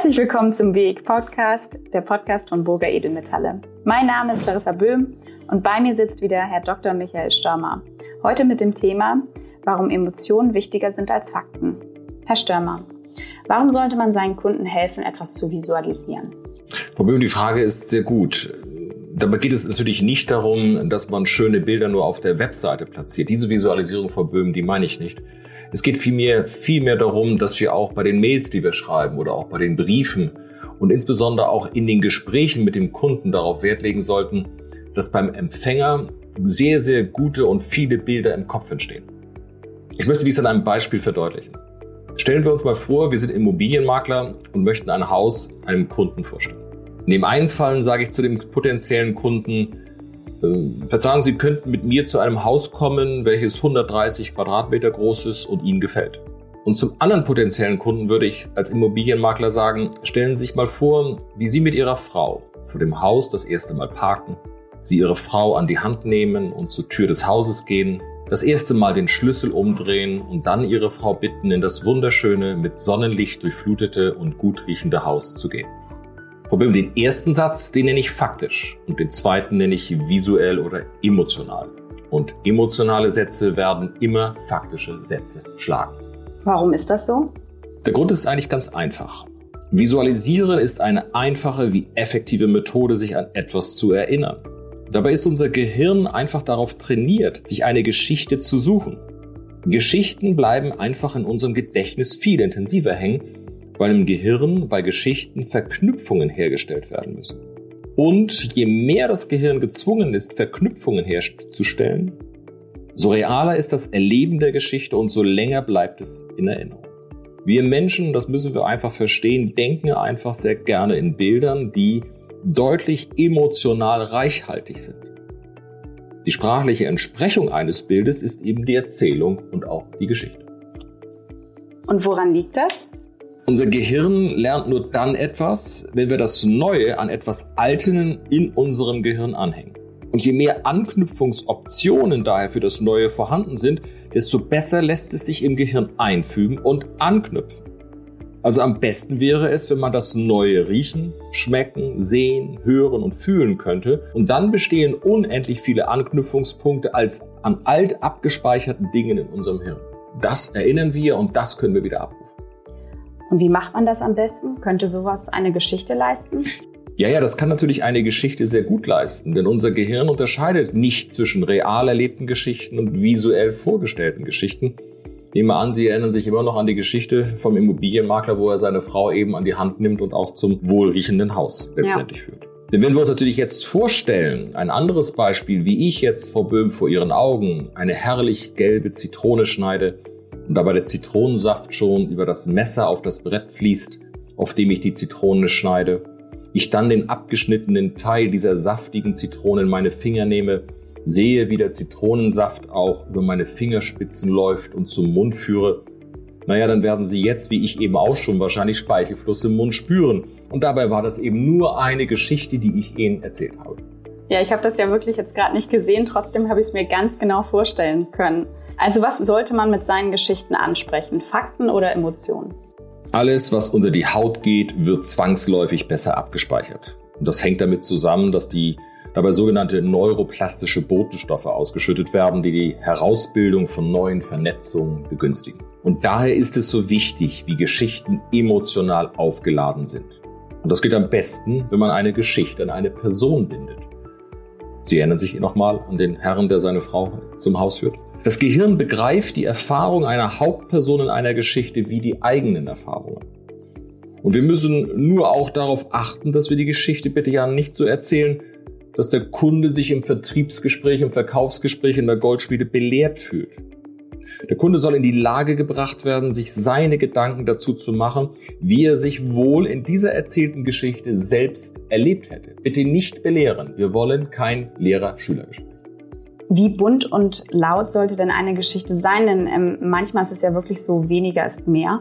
Herzlich willkommen zum Weg Podcast, der Podcast von Burger Edelmetalle. Mein Name ist Larissa Böhm und bei mir sitzt wieder Herr Dr. Michael Störmer. Heute mit dem Thema, warum Emotionen wichtiger sind als Fakten. Herr Störmer, warum sollte man seinen Kunden helfen, etwas zu visualisieren? Frau Böhm, die Frage ist sehr gut. Dabei geht es natürlich nicht darum, dass man schöne Bilder nur auf der Webseite platziert. Diese Visualisierung, Frau Böhm, die meine ich nicht. Es geht vielmehr, vielmehr darum, dass wir auch bei den Mails, die wir schreiben oder auch bei den Briefen und insbesondere auch in den Gesprächen mit dem Kunden darauf Wert legen sollten, dass beim Empfänger sehr, sehr gute und viele Bilder im Kopf entstehen. Ich möchte dies an einem Beispiel verdeutlichen. Stellen wir uns mal vor, wir sind Immobilienmakler und möchten ein Haus einem Kunden vorstellen. In dem einen Fall sage ich zu dem potenziellen Kunden, Verzeihung, Sie könnten mit mir zu einem Haus kommen, welches 130 Quadratmeter groß ist und Ihnen gefällt. Und zum anderen potenziellen Kunden würde ich als Immobilienmakler sagen, stellen Sie sich mal vor, wie Sie mit Ihrer Frau vor dem Haus das erste Mal parken, Sie Ihre Frau an die Hand nehmen und zur Tür des Hauses gehen, das erste Mal den Schlüssel umdrehen und dann Ihre Frau bitten, in das wunderschöne, mit Sonnenlicht durchflutete und gut riechende Haus zu gehen. Problem, den ersten Satz, den nenne ich faktisch und den zweiten nenne ich visuell oder emotional. Und emotionale Sätze werden immer faktische Sätze schlagen. Warum ist das so? Der Grund ist eigentlich ganz einfach. Visualisieren ist eine einfache wie effektive Methode, sich an etwas zu erinnern. Dabei ist unser Gehirn einfach darauf trainiert, sich eine Geschichte zu suchen. Geschichten bleiben einfach in unserem Gedächtnis viel intensiver hängen weil im Gehirn bei Geschichten Verknüpfungen hergestellt werden müssen. Und je mehr das Gehirn gezwungen ist, Verknüpfungen herzustellen, so realer ist das Erleben der Geschichte und so länger bleibt es in Erinnerung. Wir Menschen, das müssen wir einfach verstehen, denken einfach sehr gerne in Bildern, die deutlich emotional reichhaltig sind. Die sprachliche Entsprechung eines Bildes ist eben die Erzählung und auch die Geschichte. Und woran liegt das? Unser Gehirn lernt nur dann etwas, wenn wir das Neue an etwas Alten in unserem Gehirn anhängen. Und je mehr Anknüpfungsoptionen daher für das Neue vorhanden sind, desto besser lässt es sich im Gehirn einfügen und anknüpfen. Also am besten wäre es, wenn man das Neue riechen, schmecken, sehen, hören und fühlen könnte. Und dann bestehen unendlich viele Anknüpfungspunkte als an alt abgespeicherten Dingen in unserem Hirn. Das erinnern wir und das können wir wieder abrufen. Und wie macht man das am besten? Könnte sowas eine Geschichte leisten? Ja, ja, das kann natürlich eine Geschichte sehr gut leisten, denn unser Gehirn unterscheidet nicht zwischen real erlebten Geschichten und visuell vorgestellten Geschichten. Nehmen wir an, Sie erinnern sich immer noch an die Geschichte vom Immobilienmakler, wo er seine Frau eben an die Hand nimmt und auch zum wohlriechenden Haus letztendlich ja. führt. Denn wenn wir uns natürlich jetzt vorstellen, ein anderes Beispiel, wie ich jetzt, Frau Böhm, vor Ihren Augen eine herrlich gelbe Zitrone schneide, und dabei der Zitronensaft schon über das Messer auf das Brett fließt, auf dem ich die Zitrone schneide, ich dann den abgeschnittenen Teil dieser saftigen Zitrone in meine Finger nehme, sehe, wie der Zitronensaft auch über meine Fingerspitzen läuft und zum Mund führe, naja, dann werden Sie jetzt, wie ich eben auch schon, wahrscheinlich Speichelfluss im Mund spüren. Und dabei war das eben nur eine Geschichte, die ich Ihnen erzählt habe. Ja, ich habe das ja wirklich jetzt gerade nicht gesehen, trotzdem habe ich es mir ganz genau vorstellen können. Also was sollte man mit seinen Geschichten ansprechen? Fakten oder Emotionen? Alles, was unter die Haut geht, wird zwangsläufig besser abgespeichert. Und das hängt damit zusammen, dass die dabei sogenannte neuroplastische Botenstoffe ausgeschüttet werden, die die Herausbildung von neuen Vernetzungen begünstigen. Und daher ist es so wichtig, wie Geschichten emotional aufgeladen sind. Und das geht am besten, wenn man eine Geschichte an eine Person bindet. Sie erinnern sich nochmal an den Herrn, der seine Frau zum Haus führt? Das Gehirn begreift die Erfahrung einer Hauptperson in einer Geschichte wie die eigenen Erfahrungen. Und wir müssen nur auch darauf achten, dass wir die Geschichte bitte ja nicht so erzählen, dass der Kunde sich im Vertriebsgespräch, im Verkaufsgespräch in der Goldschmiede belehrt fühlt. Der Kunde soll in die Lage gebracht werden, sich seine Gedanken dazu zu machen, wie er sich wohl in dieser erzählten Geschichte selbst erlebt hätte. Bitte nicht belehren. Wir wollen kein Lehrer-Schüler-Gespräch. Wie bunt und laut sollte denn eine Geschichte sein? Denn ähm, manchmal ist es ja wirklich so, weniger ist mehr.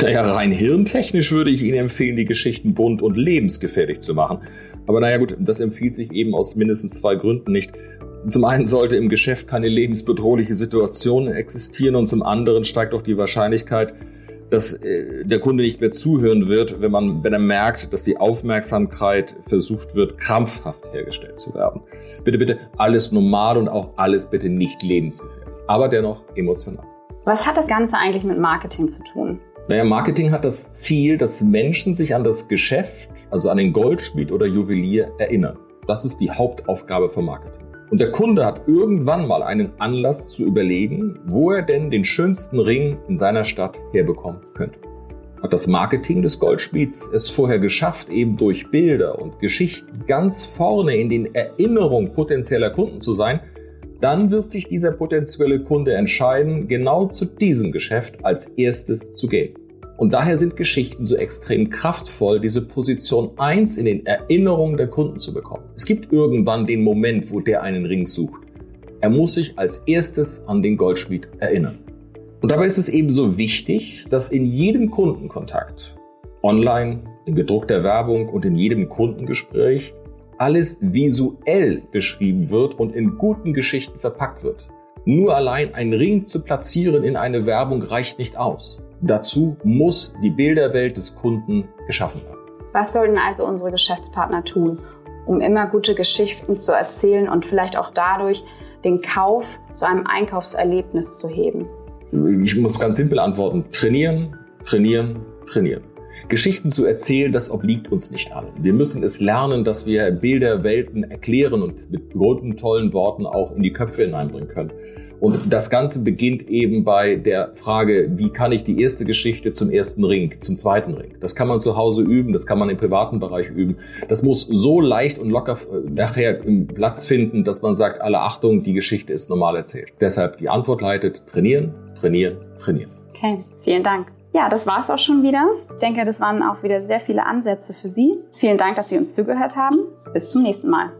Naja, rein hirntechnisch würde ich Ihnen empfehlen, die Geschichten bunt und lebensgefährlich zu machen. Aber naja gut, das empfiehlt sich eben aus mindestens zwei Gründen nicht. Zum einen sollte im Geschäft keine lebensbedrohliche Situation existieren und zum anderen steigt auch die Wahrscheinlichkeit, dass äh, der Kunde nicht mehr zuhören wird, wenn man, wenn er merkt, dass die Aufmerksamkeit versucht wird, krampfhaft hergestellt zu werden. Bitte, bitte alles normal und auch alles bitte nicht lebensgefährlich, aber dennoch emotional. Was hat das Ganze eigentlich mit Marketing zu tun? Naja, Marketing hat das Ziel, dass Menschen sich an das Geschäft, also an den Goldschmied oder Juwelier erinnern. Das ist die Hauptaufgabe von Marketing. Und der Kunde hat irgendwann mal einen Anlass zu überlegen, wo er denn den schönsten Ring in seiner Stadt herbekommen könnte. Hat das Marketing des Goldschmieds es vorher geschafft, eben durch Bilder und Geschichten ganz vorne in den Erinnerungen potenzieller Kunden zu sein, dann wird sich dieser potenzielle Kunde entscheiden, genau zu diesem Geschäft als erstes zu gehen. Und daher sind Geschichten so extrem kraftvoll, diese Position 1 in den Erinnerungen der Kunden zu bekommen. Es gibt irgendwann den Moment, wo der einen Ring sucht. Er muss sich als erstes an den Goldschmied erinnern. Und dabei ist es ebenso wichtig, dass in jedem Kundenkontakt, online, in gedruckter Werbung und in jedem Kundengespräch alles visuell beschrieben wird und in guten Geschichten verpackt wird. Nur allein ein Ring zu platzieren in eine Werbung reicht nicht aus. Dazu muss die Bilderwelt des Kunden geschaffen werden. Was sollten also unsere Geschäftspartner tun, um immer gute Geschichten zu erzählen und vielleicht auch dadurch den Kauf zu einem Einkaufserlebnis zu heben? Ich muss ganz simpel antworten. Trainieren, trainieren, trainieren. Geschichten zu erzählen, das obliegt uns nicht allen. Wir müssen es lernen, dass wir Bilder, Welten erklären und mit guten, tollen Worten auch in die Köpfe hineinbringen können. Und das Ganze beginnt eben bei der Frage, wie kann ich die erste Geschichte zum ersten Ring, zum zweiten Ring? Das kann man zu Hause üben, das kann man im privaten Bereich üben. Das muss so leicht und locker äh, nachher Platz finden, dass man sagt, alle Achtung, die Geschichte ist normal erzählt. Deshalb die Antwort leitet, trainieren, trainieren, trainieren. Okay, vielen Dank. Ja, das war's auch schon wieder. Ich denke, das waren auch wieder sehr viele Ansätze für Sie. Vielen Dank, dass Sie uns zugehört haben. Bis zum nächsten Mal.